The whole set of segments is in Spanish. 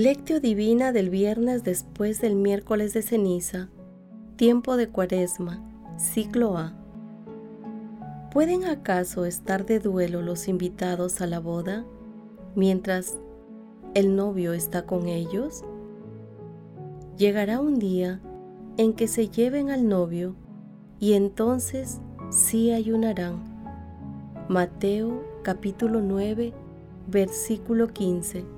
Lectio Divina del viernes después del miércoles de ceniza, tiempo de cuaresma, ciclo A. ¿Pueden acaso estar de duelo los invitados a la boda mientras el novio está con ellos? Llegará un día en que se lleven al novio y entonces sí ayunarán. Mateo capítulo 9, versículo 15.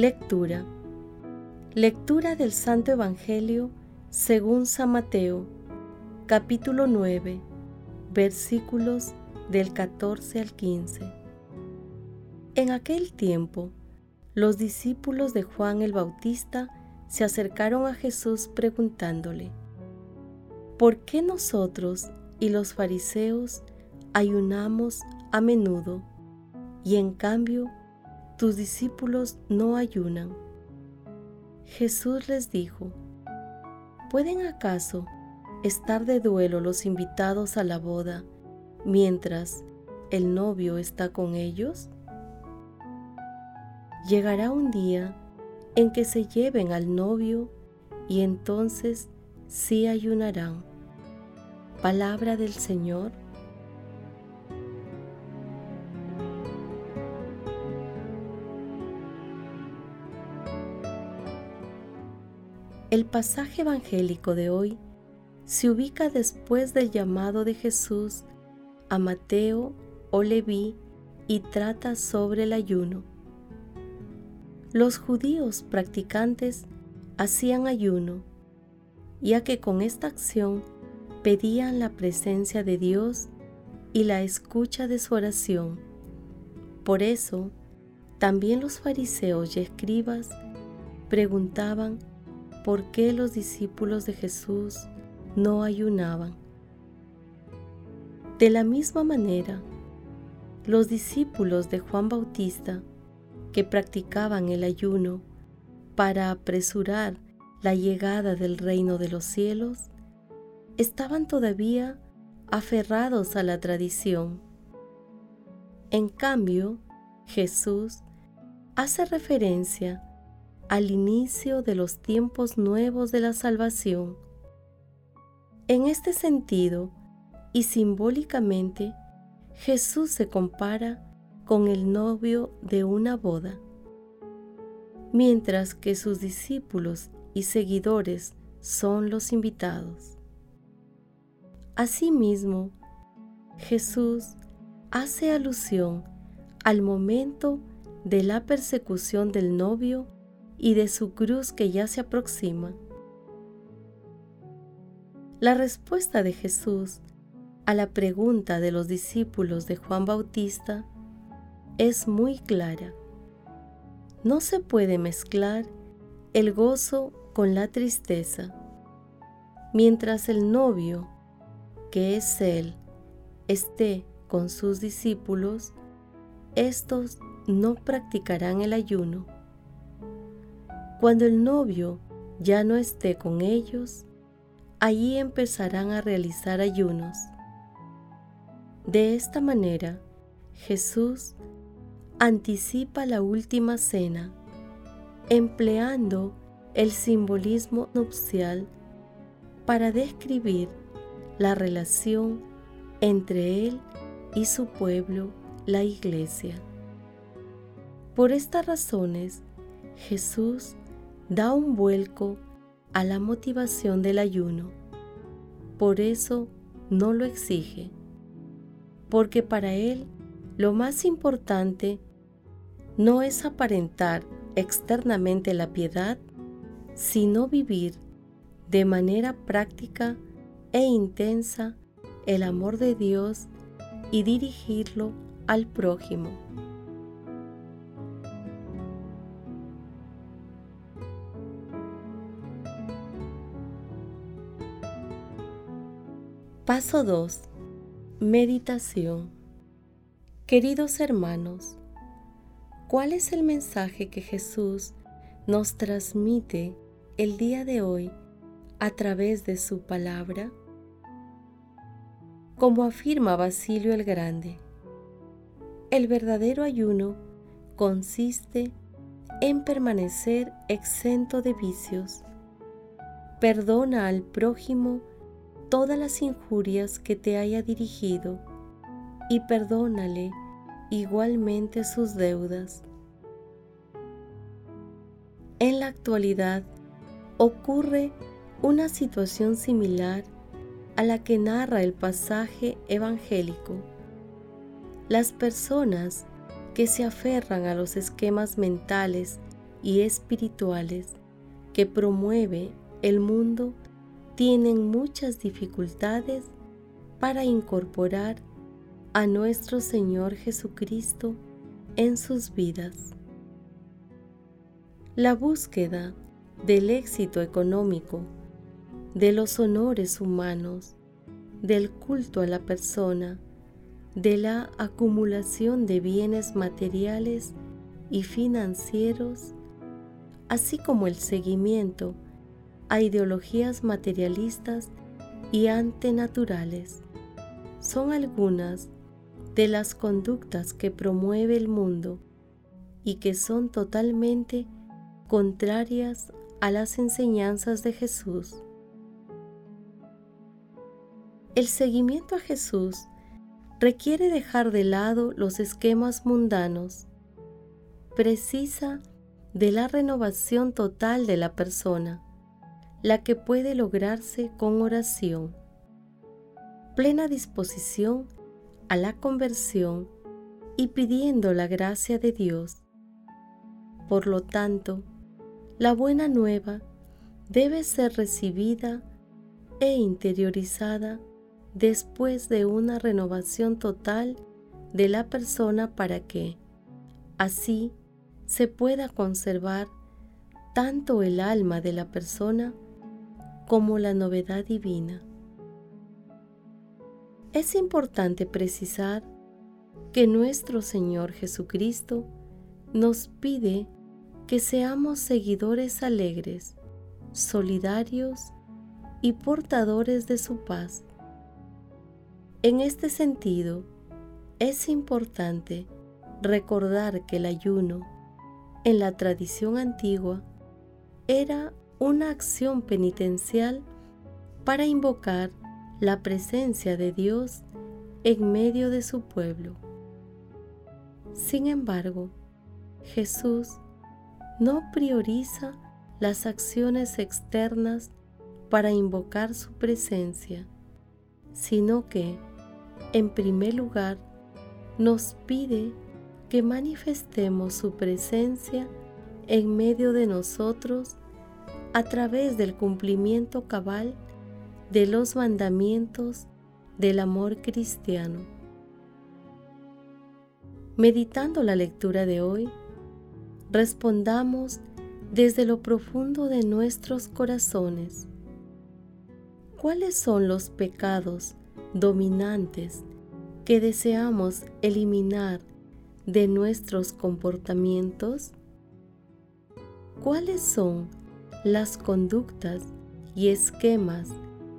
Lectura. Lectura del Santo Evangelio según San Mateo, capítulo 9, versículos del 14 al 15. En aquel tiempo, los discípulos de Juan el Bautista se acercaron a Jesús preguntándole, ¿por qué nosotros y los fariseos ayunamos a menudo y en cambio tus discípulos no ayunan. Jesús les dijo, ¿pueden acaso estar de duelo los invitados a la boda mientras el novio está con ellos? Llegará un día en que se lleven al novio y entonces sí ayunarán. Palabra del Señor El pasaje evangélico de hoy se ubica después del llamado de Jesús a Mateo o Leví y trata sobre el ayuno. Los judíos practicantes hacían ayuno, ya que con esta acción pedían la presencia de Dios y la escucha de su oración. Por eso, también los fariseos y escribas preguntaban por qué los discípulos de Jesús no ayunaban. De la misma manera, los discípulos de Juan Bautista, que practicaban el ayuno para apresurar la llegada del reino de los cielos, estaban todavía aferrados a la tradición. En cambio, Jesús hace referencia al inicio de los tiempos nuevos de la salvación. En este sentido, y simbólicamente, Jesús se compara con el novio de una boda, mientras que sus discípulos y seguidores son los invitados. Asimismo, Jesús hace alusión al momento de la persecución del novio y de su cruz que ya se aproxima. La respuesta de Jesús a la pregunta de los discípulos de Juan Bautista es muy clara. No se puede mezclar el gozo con la tristeza. Mientras el novio, que es Él, esté con sus discípulos, estos no practicarán el ayuno cuando el novio ya no esté con ellos, allí empezarán a realizar ayunos. De esta manera, Jesús anticipa la última cena, empleando el simbolismo nupcial para describir la relación entre Él y su pueblo, la iglesia. Por estas razones, Jesús da un vuelco a la motivación del ayuno. Por eso no lo exige, porque para Él lo más importante no es aparentar externamente la piedad, sino vivir de manera práctica e intensa el amor de Dios y dirigirlo al prójimo. Paso 2. Meditación. Queridos hermanos, ¿cuál es el mensaje que Jesús nos transmite el día de hoy a través de su palabra? Como afirma Basilio el Grande, el verdadero ayuno consiste en permanecer exento de vicios. Perdona al prójimo todas las injurias que te haya dirigido y perdónale igualmente sus deudas. En la actualidad ocurre una situación similar a la que narra el pasaje evangélico. Las personas que se aferran a los esquemas mentales y espirituales que promueve el mundo tienen muchas dificultades para incorporar a nuestro Señor Jesucristo en sus vidas. La búsqueda del éxito económico de los honores humanos, del culto a la persona, de la acumulación de bienes materiales y financieros, así como el seguimiento a ideologías materialistas y antenaturales. Son algunas de las conductas que promueve el mundo y que son totalmente contrarias a las enseñanzas de Jesús. El seguimiento a Jesús requiere dejar de lado los esquemas mundanos. Precisa de la renovación total de la persona, la que puede lograrse con oración, plena disposición a la conversión y pidiendo la gracia de Dios. Por lo tanto, la buena nueva debe ser recibida e interiorizada después de una renovación total de la persona para que, así, se pueda conservar tanto el alma de la persona como la novedad divina. Es importante precisar que nuestro Señor Jesucristo nos pide que seamos seguidores alegres, solidarios y portadores de su paz en este sentido, es importante recordar que el ayuno, en la tradición antigua, era una acción penitencial para invocar la presencia de Dios en medio de su pueblo. Sin embargo, Jesús no prioriza las acciones externas para invocar su presencia, sino que en primer lugar, nos pide que manifestemos su presencia en medio de nosotros a través del cumplimiento cabal de los mandamientos del amor cristiano. Meditando la lectura de hoy, respondamos desde lo profundo de nuestros corazones. ¿Cuáles son los pecados dominantes que deseamos eliminar de nuestros comportamientos? ¿Cuáles son las conductas y esquemas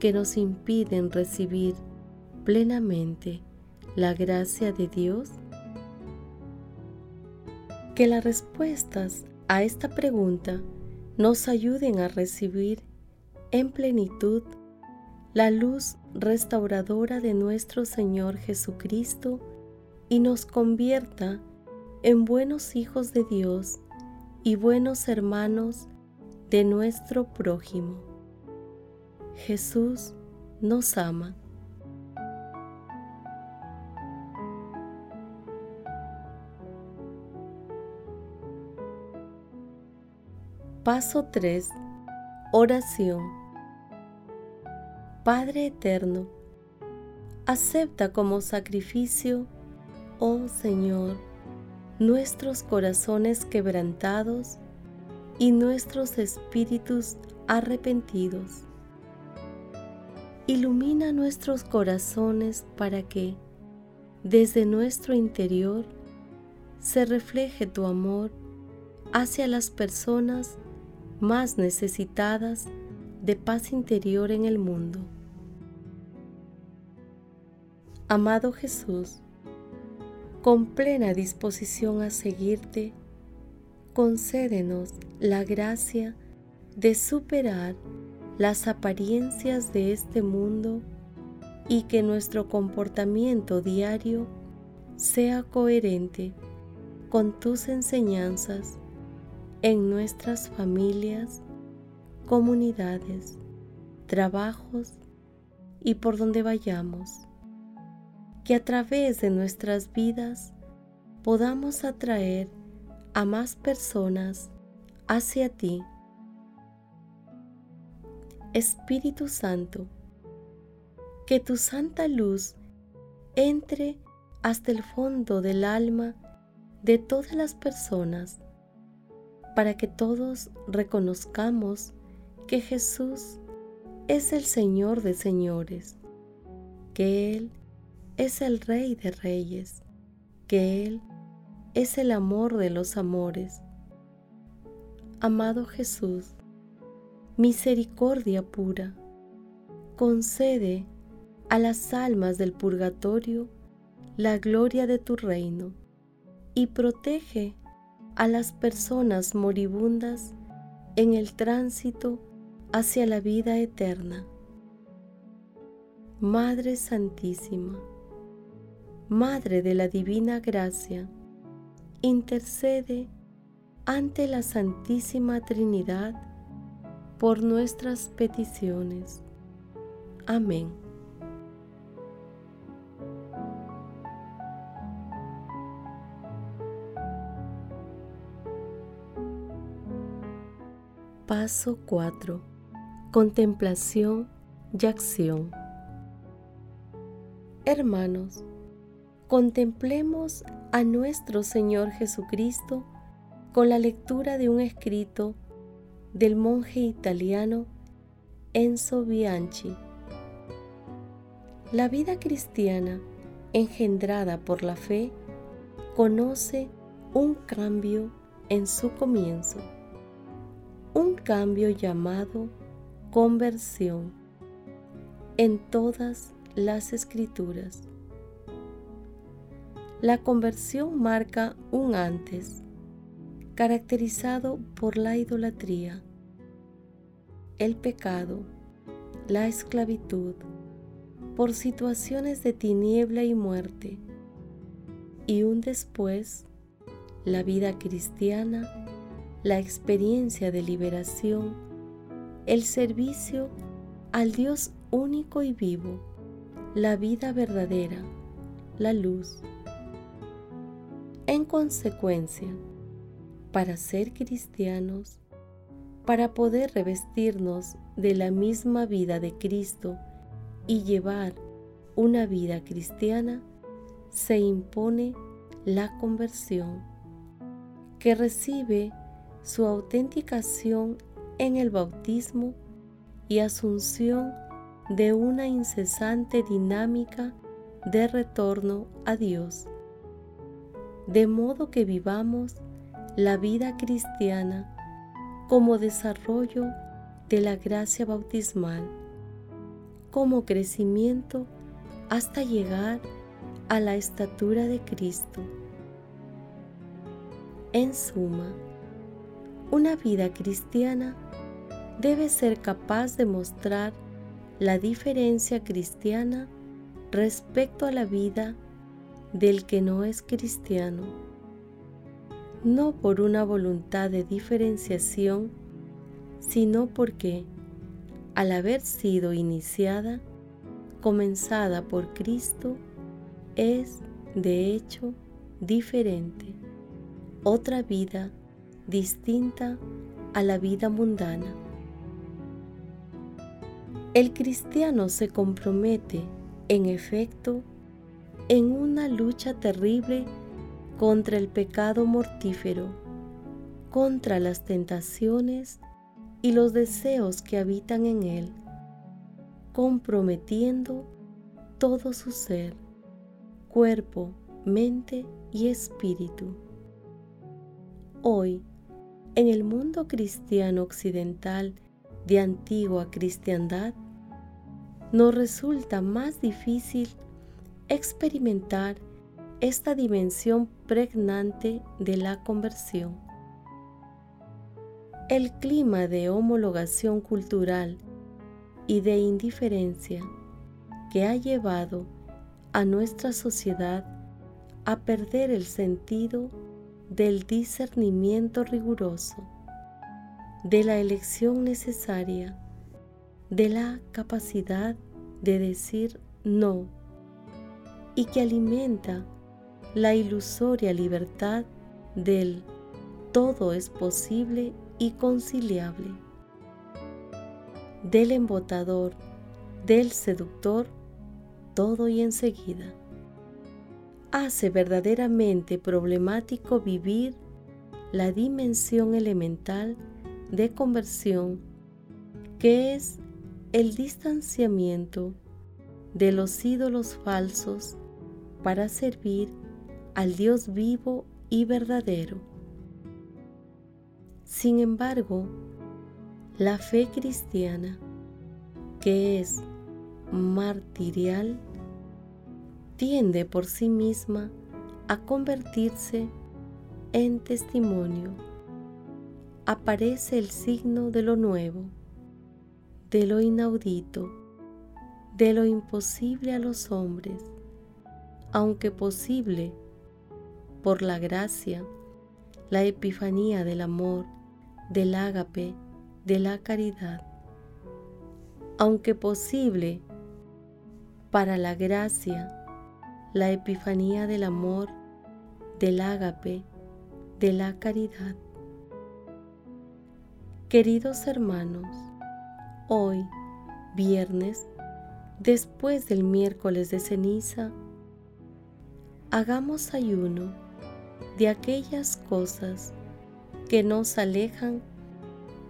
que nos impiden recibir plenamente la gracia de Dios? Que las respuestas a esta pregunta nos ayuden a recibir en plenitud la luz restauradora de nuestro Señor Jesucristo y nos convierta en buenos hijos de Dios y buenos hermanos de nuestro prójimo. Jesús nos ama. Paso 3. Oración. Padre Eterno, acepta como sacrificio, oh Señor, nuestros corazones quebrantados y nuestros espíritus arrepentidos. Ilumina nuestros corazones para que, desde nuestro interior, se refleje tu amor hacia las personas más necesitadas de paz interior en el mundo. Amado Jesús, con plena disposición a seguirte, concédenos la gracia de superar las apariencias de este mundo y que nuestro comportamiento diario sea coherente con tus enseñanzas en nuestras familias, comunidades, trabajos y por donde vayamos. Que a través de nuestras vidas podamos atraer a más personas hacia ti. Espíritu Santo, que tu santa luz entre hasta el fondo del alma de todas las personas, para que todos reconozcamos que Jesús es el Señor de señores, que Él es el Rey de Reyes, que Él es el amor de los amores. Amado Jesús, misericordia pura, concede a las almas del purgatorio la gloria de tu reino y protege a las personas moribundas en el tránsito hacia la vida eterna. Madre Santísima, Madre de la Divina Gracia, intercede ante la Santísima Trinidad por nuestras peticiones. Amén. Paso 4. Contemplación y acción. Hermanos, Contemplemos a nuestro Señor Jesucristo con la lectura de un escrito del monje italiano Enzo Bianchi. La vida cristiana, engendrada por la fe, conoce un cambio en su comienzo, un cambio llamado conversión en todas las escrituras. La conversión marca un antes, caracterizado por la idolatría, el pecado, la esclavitud, por situaciones de tiniebla y muerte, y un después, la vida cristiana, la experiencia de liberación, el servicio al Dios único y vivo, la vida verdadera, la luz en consecuencia, para ser cristianos, para poder revestirnos de la misma vida de Cristo y llevar una vida cristiana, se impone la conversión, que recibe su autenticación en el bautismo y asunción de una incesante dinámica de retorno a Dios de modo que vivamos la vida cristiana como desarrollo de la gracia bautismal, como crecimiento hasta llegar a la estatura de Cristo. En suma, una vida cristiana debe ser capaz de mostrar la diferencia cristiana respecto a la vida del que no es cristiano, no por una voluntad de diferenciación, sino porque, al haber sido iniciada, comenzada por Cristo, es, de hecho, diferente, otra vida distinta a la vida mundana. El cristiano se compromete, en efecto, en una lucha terrible contra el pecado mortífero, contra las tentaciones y los deseos que habitan en él, comprometiendo todo su ser, cuerpo, mente y espíritu. Hoy, en el mundo cristiano occidental de antigua cristiandad, nos resulta más difícil experimentar esta dimensión pregnante de la conversión. El clima de homologación cultural y de indiferencia que ha llevado a nuestra sociedad a perder el sentido del discernimiento riguroso, de la elección necesaria, de la capacidad de decir no y que alimenta la ilusoria libertad del todo es posible y conciliable, del embotador, del seductor, todo y enseguida. Hace verdaderamente problemático vivir la dimensión elemental de conversión que es el distanciamiento de los ídolos falsos para servir al Dios vivo y verdadero. Sin embargo, la fe cristiana, que es martirial, tiende por sí misma a convertirse en testimonio. Aparece el signo de lo nuevo, de lo inaudito, de lo imposible a los hombres, aunque posible por la gracia, la epifanía del amor, del ágape, de la caridad. Aunque posible para la gracia, la epifanía del amor, del ágape, de la caridad. Queridos hermanos, hoy, viernes, después del miércoles de ceniza, hagamos ayuno de aquellas cosas que nos alejan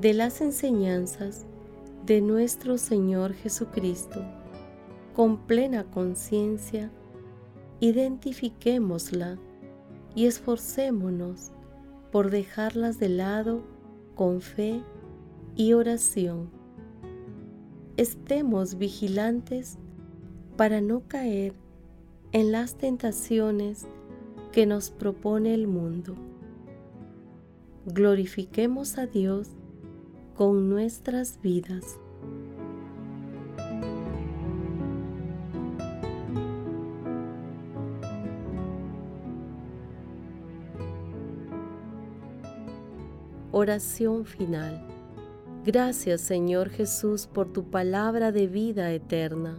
de las enseñanzas de nuestro Señor Jesucristo, con plena conciencia identifiquémosla y esforcémonos por dejarlas de lado con fe y oración. Estemos vigilantes para no caer en las tentaciones que nos propone el mundo. Glorifiquemos a Dios con nuestras vidas. Oración final. Gracias Señor Jesús por tu palabra de vida eterna.